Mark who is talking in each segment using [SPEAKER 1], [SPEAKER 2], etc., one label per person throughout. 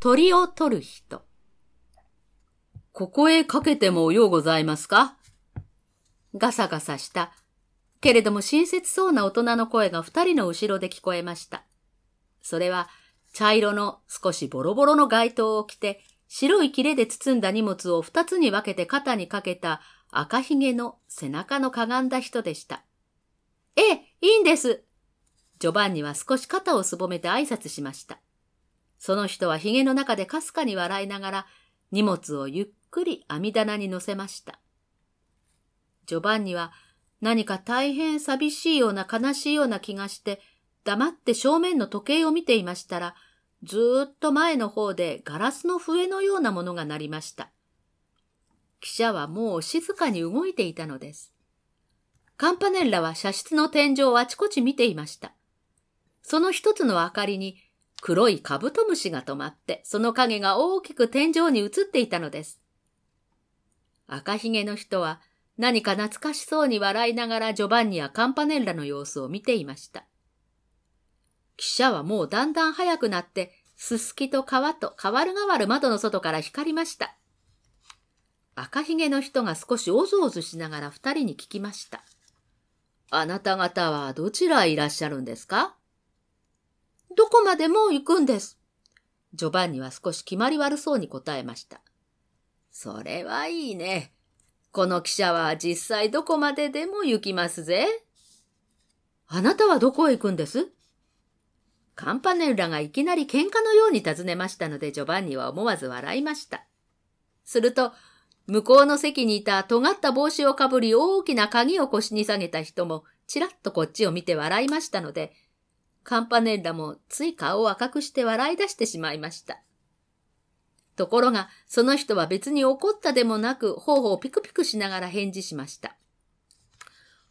[SPEAKER 1] 鳥を取る人。ここへかけてもようございますか？ガサガサした、けれども親切そうな大人の声が二人の後ろで聞こえました。それは、茶色の少しボロボロの街灯を着て、白い切れで包んだ荷物を二つに分けて肩にかけた赤ひげの背中のかがんだ人でした。ええ、いいんです。ジョバンニは少し肩をすぼめて挨拶しました。その人は髭の中でかすかに笑いながら荷物をゆっくり網棚に乗せました。ジョバンニは何か大変寂しいような悲しいような気がして黙って正面の時計を見ていましたらずっと前の方でガラスの笛のようなものが鳴りました。記者はもう静かに動いていたのです。カンパネッラは車室の天井をあちこち見ていました。その一つの明かりに黒いカブトムシが止まって、その影が大きく天井に映っていたのです。赤ひげの人は何か懐かしそうに笑いながらジョバンニやカンパネッラの様子を見ていました。汽車はもうだんだん速くなって、すすきと川と変わる変わる窓の外から光りました。赤ひげの人が少しおずおずしながら二人に聞きました。あなた方はどちらいらっしゃるんですか？どこまでも行くんです。ジョバンニは少し決まり悪そうに答えました。それはいいね。この汽車は実際どこまででも行きますぜ。あなたはどこへ行くんです？カンパネルラがいきなり喧嘩のように尋ねましたので、ジョバンニは思わず笑いました。すると、向こうの席にいた尖った帽子をかぶり大きな鍵を腰に下げた人も、ちらっとこっちを見て笑いましたので、カンパネッラもつい顔を赤くして笑い出してしまいました。ところが、その人は別に怒ったでもなく、頬をピクピクしながら返事しました。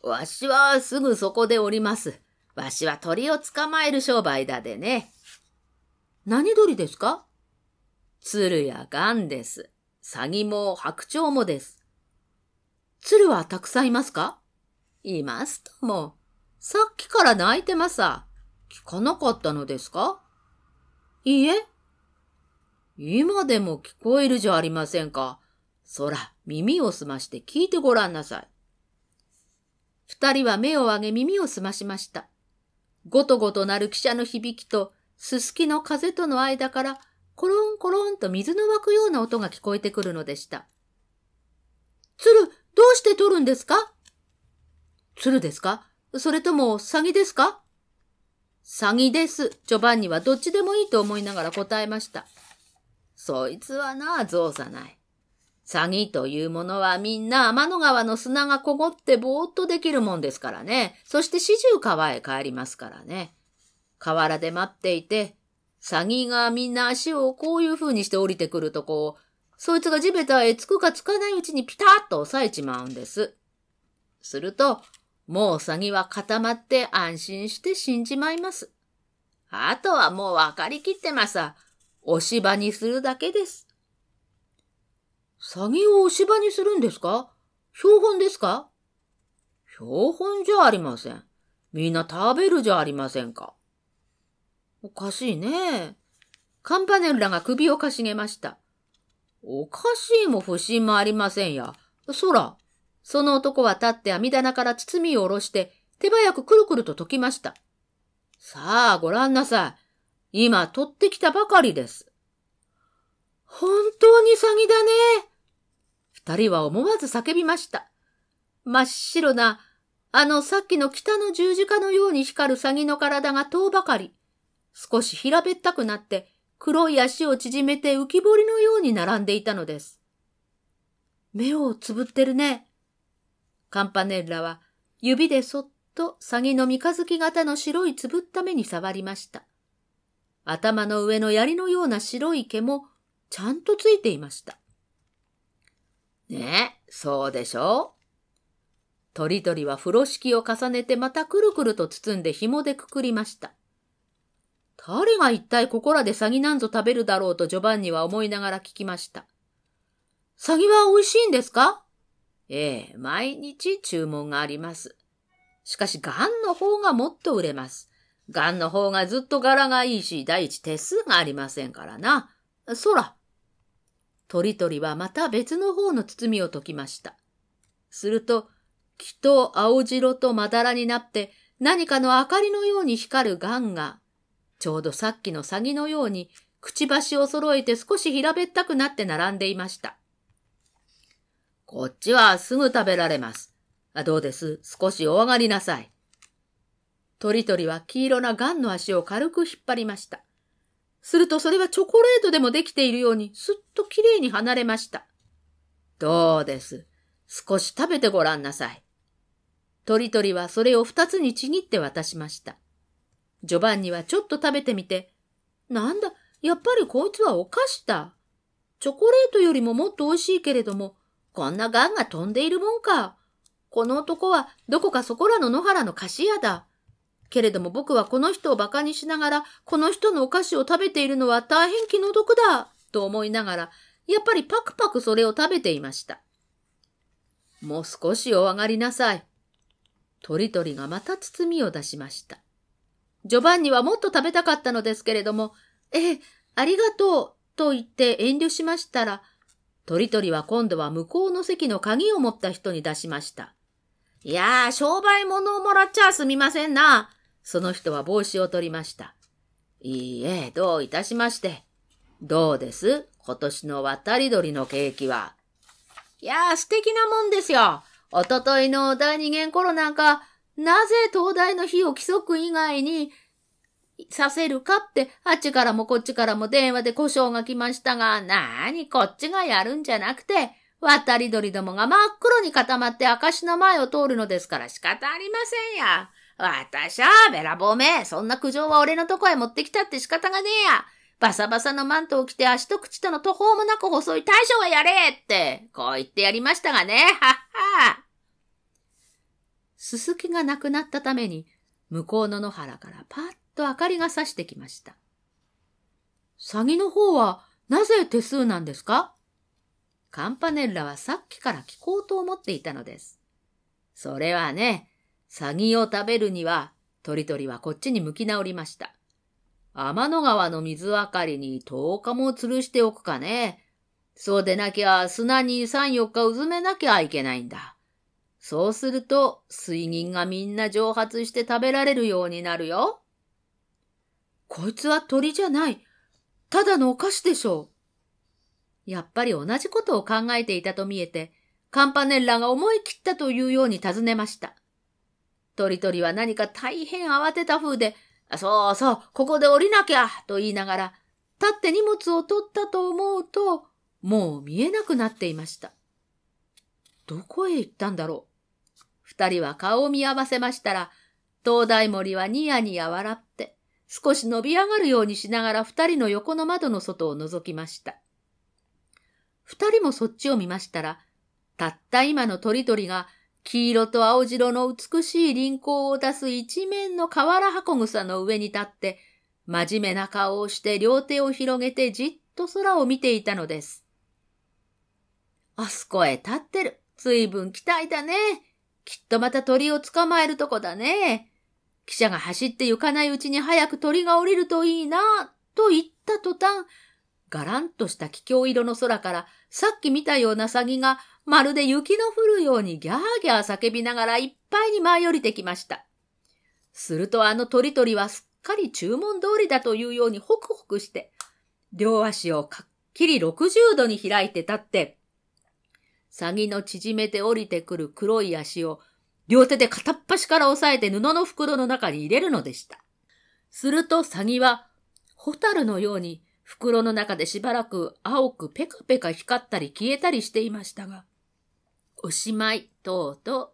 [SPEAKER 1] わしはすぐそこでおります。わしは鳥を捕まえる商売だでね。何鳥ですか？鶴やガンです。サギも白鳥もです。鶴はたくさんいますか？いますとも。さっきから泣いてます。聞かなかったのですか？いいえ。今でも聞こえるじゃありませんか。そら、耳を澄まして聞いてごらんなさい。二人は目を上げ耳を澄ましました。ごとごとなる汽車の響きと、すすきの風との間から、コロンコロンと水の湧くような音が聞こえてくるのでした。鶴、どうして取るんですか？鶴ですか？それとも、詐欺ですか？詐欺です。ジョバンニはどっちでもいいと思いながら答えました。そいつはな、造作ない。詐欺というものはみんな天の川の砂がこごってぼーっとできるもんですからね。そして始終川へ帰りますからね。河原で待っていて、詐欺がみんな足をこういう風にして降りてくるとこう、そいつが地べたへつくかつかないうちにピタッと押さえちまうんです。すると、もう詐欺は固まって安心して死んじまいます。あとはもう分かりきってます。押し場にするだけです。詐欺を押し場にするんですか？標本ですか？標本じゃありません。みんな食べるじゃありませんか？おかしいね。カンパネルラが首をかしげました。おかしいも不審もありませんや。そら、その男は立って網棚から包みを下ろして手早くくるくると解きました。さあ、ご覧なさい。今取ってきたばかりです。本当に詐欺だね。二人は思わず叫びました。真っ白な、あのさっきの北の十字架のように光る詐欺の体が遠ばかり、少し平べったくなって黒い足を縮めて浮き彫りのように並んでいたのです。目をつぶってるね。カンパネッラは指でそっと詐欺の三日月型の白いつぶった目に触りました。頭の上の槍のような白い毛もちゃんとついていました。ねえ、そうでしょ？うとりどりは風呂敷を重ねてまたくるくると包んで紐でくくりました。誰が一体ここらで詐欺なんぞ食べるだろうとジョバンニは思いながら聞きました。詐欺は美味しいんですか？ええ、毎日注文があります。しかし、ガンの方がもっと売れます。ガンの方がずっと柄がいいし、第一手数がありませんからな。空。鳥鳥はまた別の方の包みを解きました。すると、木と青白とまだらになって何かの明かりのように光るガンが、ちょうどさっきのサギのようにくちばしを揃えて少し平べったくなって並んでいました。こっちはすぐ食べられます。あどうです？少しお上がりなさい。鳥鳥は黄色なガンの足を軽く引っ張りました。するとそれはチョコレートでもできているようにすっときれいに離れました。どうです？少し食べてごらんなさい。鳥鳥はそれを二つにちぎって渡しました。ジョバンニはちょっと食べてみて、なんだ、やっぱりこいつはお菓子だ。チョコレートよりももっと美味しいけれども、こんなガンが飛んでいるもんか。この男はどこかそこらの野原の菓子屋だ。けれども僕はこの人を馬鹿にしながら、この人のお菓子を食べているのは大変気の毒だ。と思いながら、やっぱりパクパクそれを食べていました。もう少しお上がりなさい。鳥鳥がまた包みを出しました。ジョバンニはもっと食べたかったのですけれども、ええ、ありがとう、と言って遠慮しましたら、鳥鳥は今度は向こうの席の鍵を持った人に出しました。いやー、商売物をもらっちゃすみませんな。その人は帽子を取りました。いいえ、どういたしまして。どうです？今年の渡り鳥のケーキは。いやー、素敵なもんですよ。おとといの第二元頃なんか、なぜ東大の日を規則以外にさせるかって、あっちからもこっちからも電話で故障が来ましたが、なーにこっちがやるんじゃなくて、渡り鳥どもが真っ黒に固まって証の前を通るのですから仕方ありませんや。私はべらぼうめ、そんな苦情は俺のとこへ持ってきたって仕方がねえや。バサバサのマントを着て足と口との途方もなく細い大将がやれって、こう言ってやりましたがね、はっは。すすきがなくなったために、向こうの野原からパッと明かりが差してきました。詐欺の方はなぜ手数なんですか？カンパネッラはさっきから聞こうと思っていたのです。それはね、詐欺を食べるには、鳥鳥はこっちに向き直りました。天の川の水明かりに10日も吊るしておくかね。そうでなきゃ砂に3、4日うずめなきゃいけないんだ。そうすると水銀がみんな蒸発して食べられるようになるよ。こいつは鳥じゃない。ただのお菓子でしょう。やっぱり同じことを考えていたと見えて、カンパネッラが思い切ったというように尋ねました。鳥鳥は何か大変慌てた風で、そうそう、ここで降りなきゃと言いながら、立って荷物を取ったと思うと、もう見えなくなっていました。どこへ行ったんだろう。二人は顔を見合わせましたら、東大森はニヤニヤ笑って、少し伸び上がるようにしながら二人の横の窓の外を覗きました。二人もそっちを見ましたら、たった今の鳥鳥が黄色と青白の美しい輪廓を出す一面の瓦箱草の上に立って、真面目な顔をして両手を広げてじっと空を見ていたのです。あそこへ立ってる。随分期待だね。きっとまた鳥を捕まえるとこだね。汽車が走って行かないうちに早く鳥が降りるといいな、と言った途端、がらんとした気境色の空からさっき見たようなサギがまるで雪の降るようにギャーギャー叫びながらいっぱいに舞い降りてきました。するとあの鳥鳥はすっかり注文通りだというようにホクホクして、両足をかっきり60度に開いて立って、サギの縮めて降りてくる黒い足を両手で片っ端から押さえて布の袋の中に入れるのでした。するとサギは、ホタルのように袋の中でしばらく青くペカペカ光ったり消えたりしていましたが、おしまい、とうとう、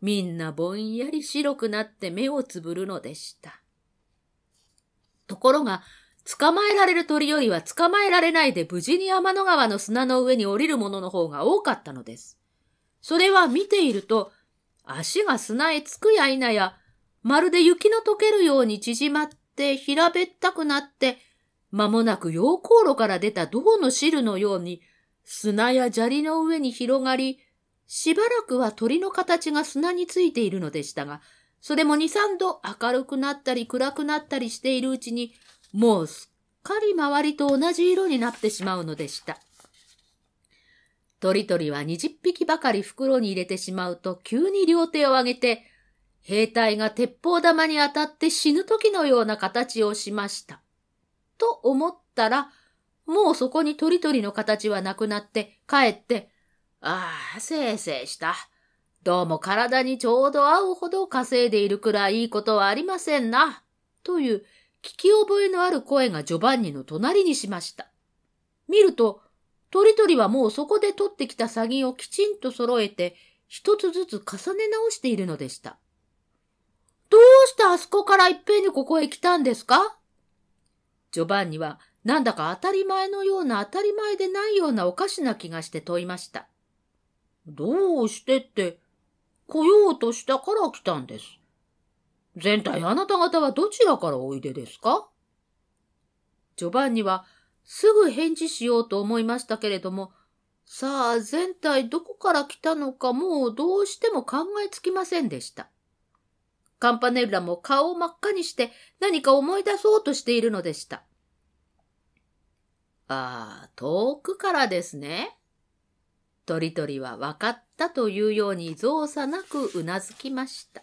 [SPEAKER 1] みんなぼんやり白くなって目をつぶるのでした。ところが、捕まえられる鳥よりは捕まえられないで無事に天の川の砂の上に降りるものの方が多かったのです。それは見ていると、足が砂へつくや否や、まるで雪の溶けるように縮まって平べったくなって、間もなく溶鉱炉から出た銅の汁のように、砂や砂利の上に広がり、しばらくは鳥の形が砂についているのでしたが、それも二三度明るくなったり暗くなったりしているうちに、もうすっかり周りと同じ色になってしまうのでした。鳥鳥は二十匹ばかり袋に入れてしまうと急に両手を上げて、兵隊が鉄砲玉に当たって死ぬ時のような形をしました。と思ったら、もうそこに鳥鳥の形はなくなって、帰って、ああ、せいせいした。どうも体にちょうど合うほど稼いでいるくらいいいことはありませんな。という聞き覚えのある声がジョバンニの隣にしました。見ると、鳥鳥はもうそこで取ってきたサギをきちんと揃えて、一つずつ重ね直しているのでした。どうしてあそこからいっぺんにここへ来たんですか？ジョバンニはなんだか当たり前のような当たり前でないようなおかしな気がして問いました。どうしてって、来ようとしたから来たんです。全体あなた方はどちらからおいでですか？ジョバンニはすぐ返事しようと思いましたけれども、さあ全体どこから来たのかもうどうしても考えつきませんでした。カンパネルラも顔を真っ赤にして何か思い出そうとしているのでした。ああ、遠くからですね。鳥鳥は分かったというように造作なくうなずきました。